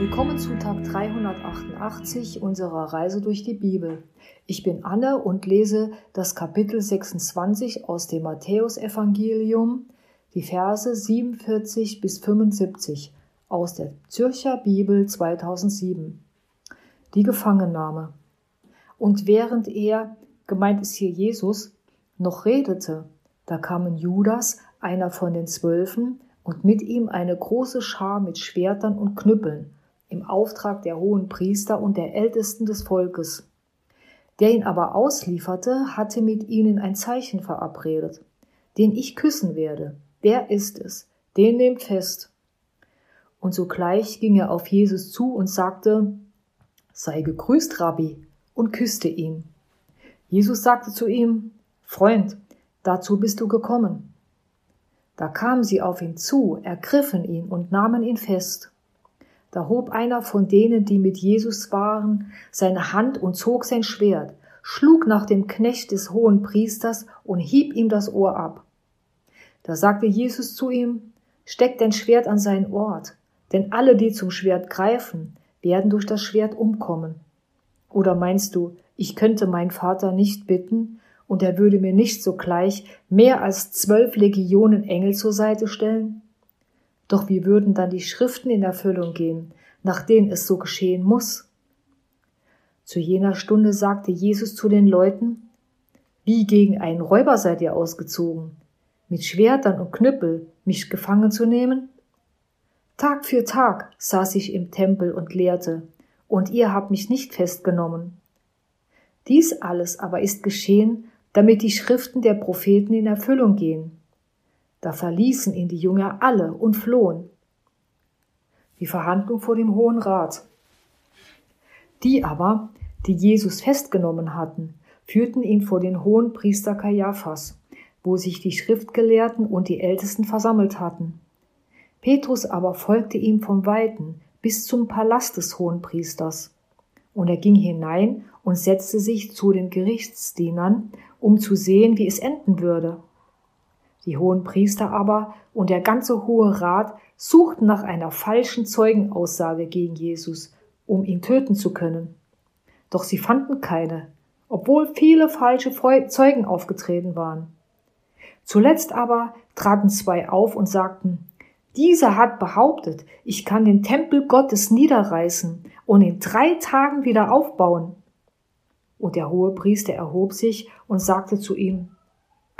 Willkommen zu Tag 388 unserer Reise durch die Bibel. Ich bin Anne und lese das Kapitel 26 aus dem Matthäusevangelium, die Verse 47 bis 75 aus der Zürcher Bibel 2007. Die Gefangennahme. Und während er, gemeint ist hier Jesus, noch redete, da kamen Judas, einer von den Zwölfen, und mit ihm eine große Schar mit Schwertern und Knüppeln, im Auftrag der hohen Priester und der Ältesten des Volkes. Der ihn aber auslieferte, hatte mit ihnen ein Zeichen verabredet. Den ich küssen werde, der ist es, den nehmt fest. Und sogleich ging er auf Jesus zu und sagte, Sei gegrüßt, Rabbi, und küsste ihn. Jesus sagte zu ihm, Freund, dazu bist du gekommen. Da kamen sie auf ihn zu, ergriffen ihn und nahmen ihn fest. Da hob einer von denen, die mit Jesus waren, seine Hand und zog sein Schwert, schlug nach dem Knecht des hohen Priesters und hieb ihm das Ohr ab. Da sagte Jesus zu ihm, Steck dein Schwert an seinen Ort, denn alle, die zum Schwert greifen, werden durch das Schwert umkommen. Oder meinst du, ich könnte meinen Vater nicht bitten, und er würde mir nicht sogleich mehr als zwölf Legionen Engel zur Seite stellen? Doch wie würden dann die Schriften in Erfüllung gehen, nach denen es so geschehen muss? Zu jener Stunde sagte Jesus zu den Leuten, Wie gegen einen Räuber seid ihr ausgezogen, mit Schwertern und Knüppel mich gefangen zu nehmen? Tag für Tag saß ich im Tempel und lehrte, und ihr habt mich nicht festgenommen. Dies alles aber ist geschehen, damit die Schriften der Propheten in Erfüllung gehen. Da verließen ihn die Jünger alle und flohen. Die Verhandlung vor dem Hohen Rat. Die aber, die Jesus festgenommen hatten, führten ihn vor den hohen Priester Kaiaphas, wo sich die Schriftgelehrten und die Ältesten versammelt hatten. Petrus aber folgte ihm vom Weiten bis zum Palast des hohen Priesters. Und er ging hinein und setzte sich zu den Gerichtsdienern, um zu sehen, wie es enden würde. Die hohen Priester aber und der ganze Hohe Rat suchten nach einer falschen Zeugenaussage gegen Jesus, um ihn töten zu können. Doch sie fanden keine, obwohl viele falsche Zeugen aufgetreten waren. Zuletzt aber traten zwei auf und sagten, dieser hat behauptet, ich kann den Tempel Gottes niederreißen und in drei Tagen wieder aufbauen. Und der hohe Priester erhob sich und sagte zu ihm,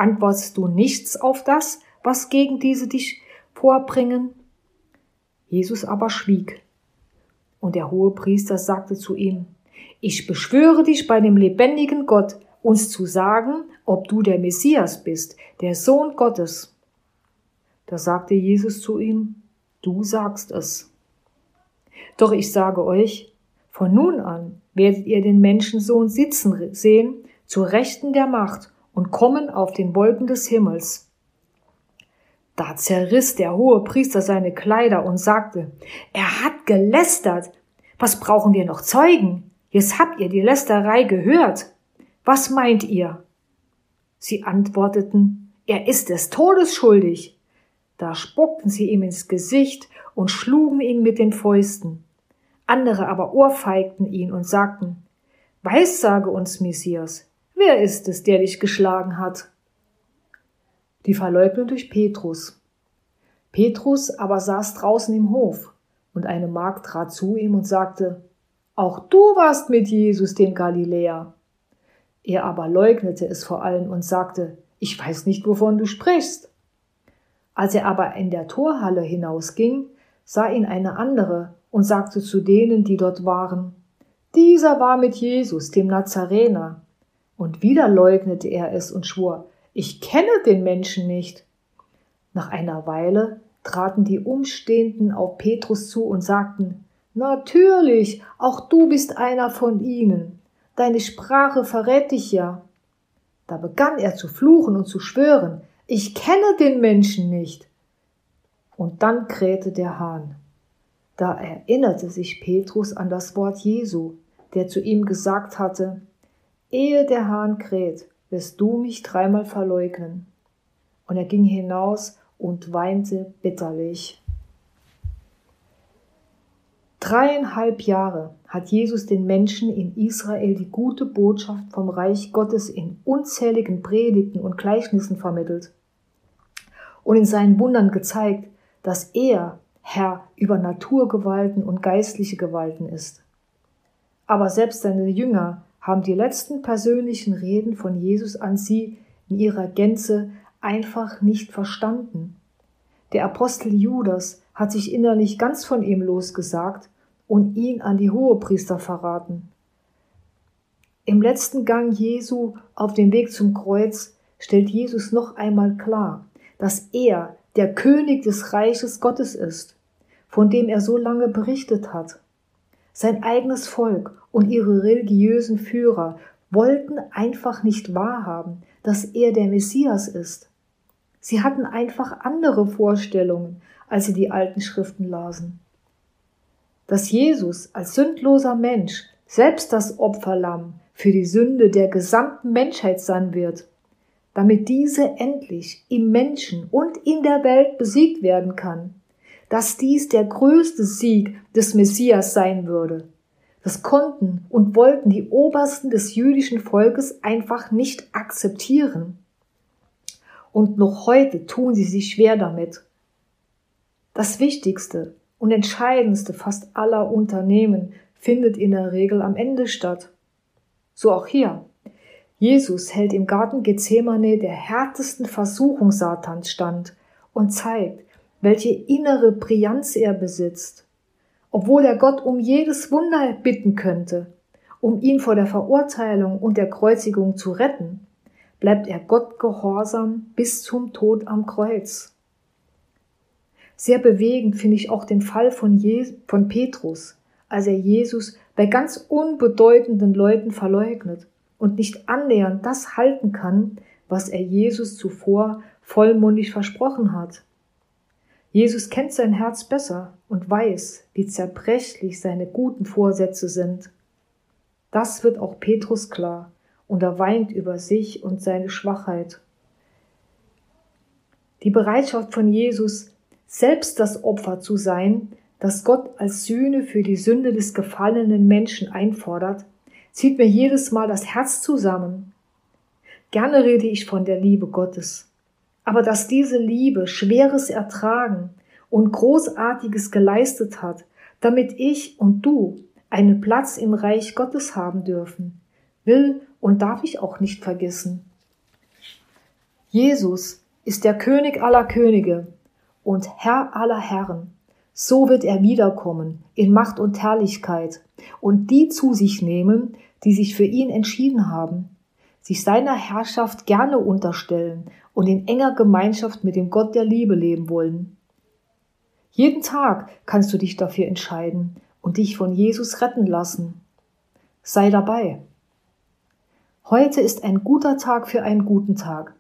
Antwortest du nichts auf das, was gegen diese dich vorbringen? Jesus aber schwieg. Und der hohe Priester sagte zu ihm, Ich beschwöre dich bei dem lebendigen Gott, uns zu sagen, ob du der Messias bist, der Sohn Gottes. Da sagte Jesus zu ihm, Du sagst es. Doch ich sage euch, von nun an werdet ihr den Menschensohn sitzen sehen, zu Rechten der Macht und kommen auf den Wolken des Himmels. Da zerriss der hohe Priester seine Kleider und sagte, er hat gelästert. Was brauchen wir noch Zeugen? Jetzt habt ihr die Lästerei gehört. Was meint ihr? Sie antworteten, er ist des Todes schuldig. Da spuckten sie ihm ins Gesicht und schlugen ihn mit den Fäusten. Andere aber ohrfeigten ihn und sagten, Weissage uns, Messias, Wer ist es, der dich geschlagen hat? Die Verleugnung durch Petrus. Petrus aber saß draußen im Hof, und eine Magd trat zu ihm und sagte, Auch du warst mit Jesus, dem Galiläer. Er aber leugnete es vor allen und sagte, Ich weiß nicht, wovon du sprichst. Als er aber in der Torhalle hinausging, sah ihn eine andere und sagte zu denen, die dort waren, Dieser war mit Jesus, dem Nazarener. Und wieder leugnete er es und schwor, ich kenne den Menschen nicht. Nach einer Weile traten die Umstehenden auf Petrus zu und sagten, Natürlich, auch du bist einer von ihnen. Deine Sprache verrät dich ja. Da begann er zu fluchen und zu schwören, ich kenne den Menschen nicht. Und dann krähte der Hahn. Da erinnerte sich Petrus an das Wort Jesu, der zu ihm gesagt hatte, Ehe der Hahn kräht, wirst du mich dreimal verleugnen. Und er ging hinaus und weinte bitterlich. Dreieinhalb Jahre hat Jesus den Menschen in Israel die gute Botschaft vom Reich Gottes in unzähligen Predigten und Gleichnissen vermittelt und in seinen Wundern gezeigt, dass er Herr über Naturgewalten und geistliche Gewalten ist. Aber selbst seine Jünger haben die letzten persönlichen Reden von Jesus an sie in ihrer Gänze einfach nicht verstanden. Der Apostel Judas hat sich innerlich ganz von ihm losgesagt und ihn an die Hohepriester verraten. Im letzten Gang Jesu auf dem Weg zum Kreuz stellt Jesus noch einmal klar, dass er der König des Reiches Gottes ist, von dem er so lange berichtet hat. Sein eigenes Volk und ihre religiösen Führer wollten einfach nicht wahrhaben, dass er der Messias ist. Sie hatten einfach andere Vorstellungen, als sie die alten Schriften lasen. Dass Jesus als sündloser Mensch selbst das Opferlamm für die Sünde der gesamten Menschheit sein wird, damit diese endlich im Menschen und in der Welt besiegt werden kann, dass dies der größte Sieg des Messias sein würde. Das konnten und wollten die Obersten des jüdischen Volkes einfach nicht akzeptieren. Und noch heute tun sie sich schwer damit. Das Wichtigste und Entscheidendste fast aller Unternehmen findet in der Regel am Ende statt. So auch hier. Jesus hält im Garten Gethsemane der härtesten Versuchung Satans stand und zeigt, welche innere Brillanz er besitzt. Obwohl er Gott um jedes Wunder bitten könnte, um ihn vor der Verurteilung und der Kreuzigung zu retten, bleibt er Gott gehorsam bis zum Tod am Kreuz. Sehr bewegend finde ich auch den Fall von, Je von Petrus, als er Jesus bei ganz unbedeutenden Leuten verleugnet und nicht annähernd das halten kann, was er Jesus zuvor vollmundig versprochen hat. Jesus kennt sein Herz besser und weiß, wie zerbrechlich seine guten Vorsätze sind. Das wird auch Petrus klar, und er weint über sich und seine Schwachheit. Die Bereitschaft von Jesus, selbst das Opfer zu sein, das Gott als Sühne für die Sünde des gefallenen Menschen einfordert, zieht mir jedes Mal das Herz zusammen. Gerne rede ich von der Liebe Gottes, aber dass diese Liebe Schweres ertragen und Großartiges geleistet hat, damit ich und du einen Platz im Reich Gottes haben dürfen, will und darf ich auch nicht vergessen. Jesus ist der König aller Könige und Herr aller Herren. So wird er wiederkommen in Macht und Herrlichkeit und die zu sich nehmen, die sich für ihn entschieden haben, sich seiner Herrschaft gerne unterstellen und in enger Gemeinschaft mit dem Gott der Liebe leben wollen. Jeden Tag kannst du dich dafür entscheiden und dich von Jesus retten lassen. Sei dabei. Heute ist ein guter Tag für einen guten Tag.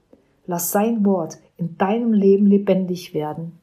Lass sein Wort in deinem Leben lebendig werden.